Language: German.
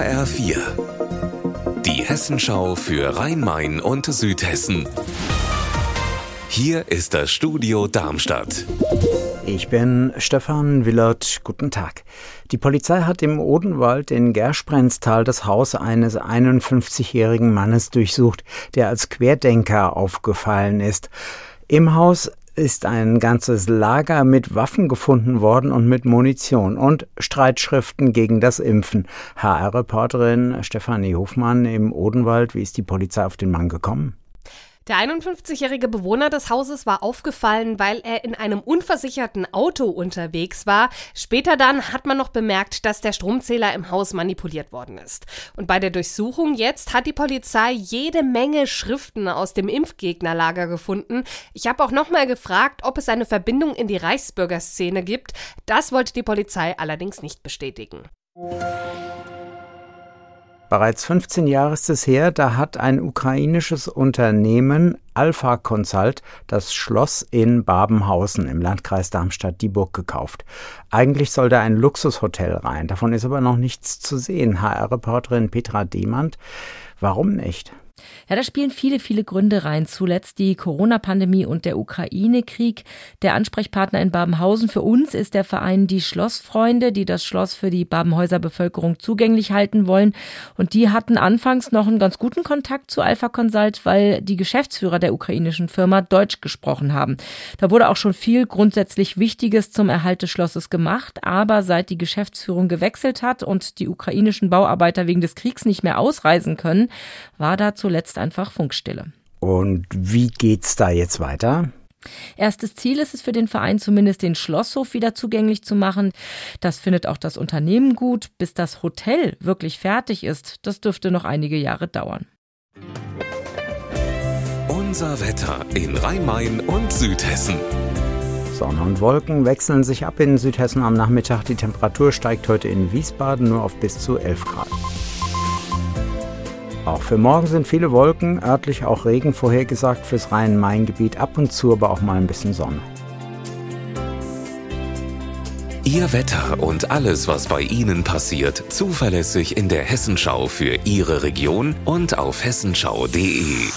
HR4. Die Hessenschau für Rhein-Main und Südhessen. Hier ist das Studio Darmstadt. Ich bin Stefan Willert. Guten Tag. Die Polizei hat im Odenwald in Gersprenztal das Haus eines 51-jährigen Mannes durchsucht, der als Querdenker aufgefallen ist. Im Haus ist ein ganzes Lager mit Waffen gefunden worden und mit Munition und Streitschriften gegen das Impfen. HR-Reporterin Stefanie Hofmann im Odenwald, wie ist die Polizei auf den Mann gekommen? Der 51-jährige Bewohner des Hauses war aufgefallen, weil er in einem unversicherten Auto unterwegs war. Später dann hat man noch bemerkt, dass der Stromzähler im Haus manipuliert worden ist. Und bei der Durchsuchung jetzt hat die Polizei jede Menge Schriften aus dem Impfgegnerlager gefunden. Ich habe auch nochmal gefragt, ob es eine Verbindung in die Reichsbürgerszene gibt. Das wollte die Polizei allerdings nicht bestätigen. Bereits 15 Jahre ist es her, da hat ein ukrainisches Unternehmen Alpha Consult das Schloss in Babenhausen im Landkreis Darmstadt-Dieburg gekauft. Eigentlich soll da ein Luxushotel rein, davon ist aber noch nichts zu sehen. HR-Reporterin Petra Demand, warum nicht? Ja, da spielen viele, viele Gründe rein. Zuletzt die Corona-Pandemie und der Ukraine-Krieg. Der Ansprechpartner in Babenhausen für uns ist der Verein Die Schlossfreunde, die das Schloss für die Babenhäuser Bevölkerung zugänglich halten wollen. Und die hatten anfangs noch einen ganz guten Kontakt zu Alpha Consult, weil die Geschäftsführer der ukrainischen Firma Deutsch gesprochen haben. Da wurde auch schon viel grundsätzlich Wichtiges zum Erhalt des Schlosses gemacht. Aber seit die Geschäftsführung gewechselt hat und die ukrainischen Bauarbeiter wegen des Kriegs nicht mehr ausreisen können, war dazu zuletzt einfach Funkstille. Und wie geht's da jetzt weiter? Erstes Ziel ist es für den Verein zumindest, den Schlosshof wieder zugänglich zu machen. Das findet auch das Unternehmen gut. Bis das Hotel wirklich fertig ist, das dürfte noch einige Jahre dauern. Unser Wetter in Rhein-Main und Südhessen. Sonne und Wolken wechseln sich ab in Südhessen am Nachmittag. Die Temperatur steigt heute in Wiesbaden nur auf bis zu 11 Grad. Auch für morgen sind viele Wolken, örtlich auch Regen vorhergesagt fürs Rhein-Main-Gebiet, ab und zu aber auch mal ein bisschen Sonne. Ihr Wetter und alles, was bei Ihnen passiert, zuverlässig in der Hessenschau für Ihre Region und auf hessenschau.de.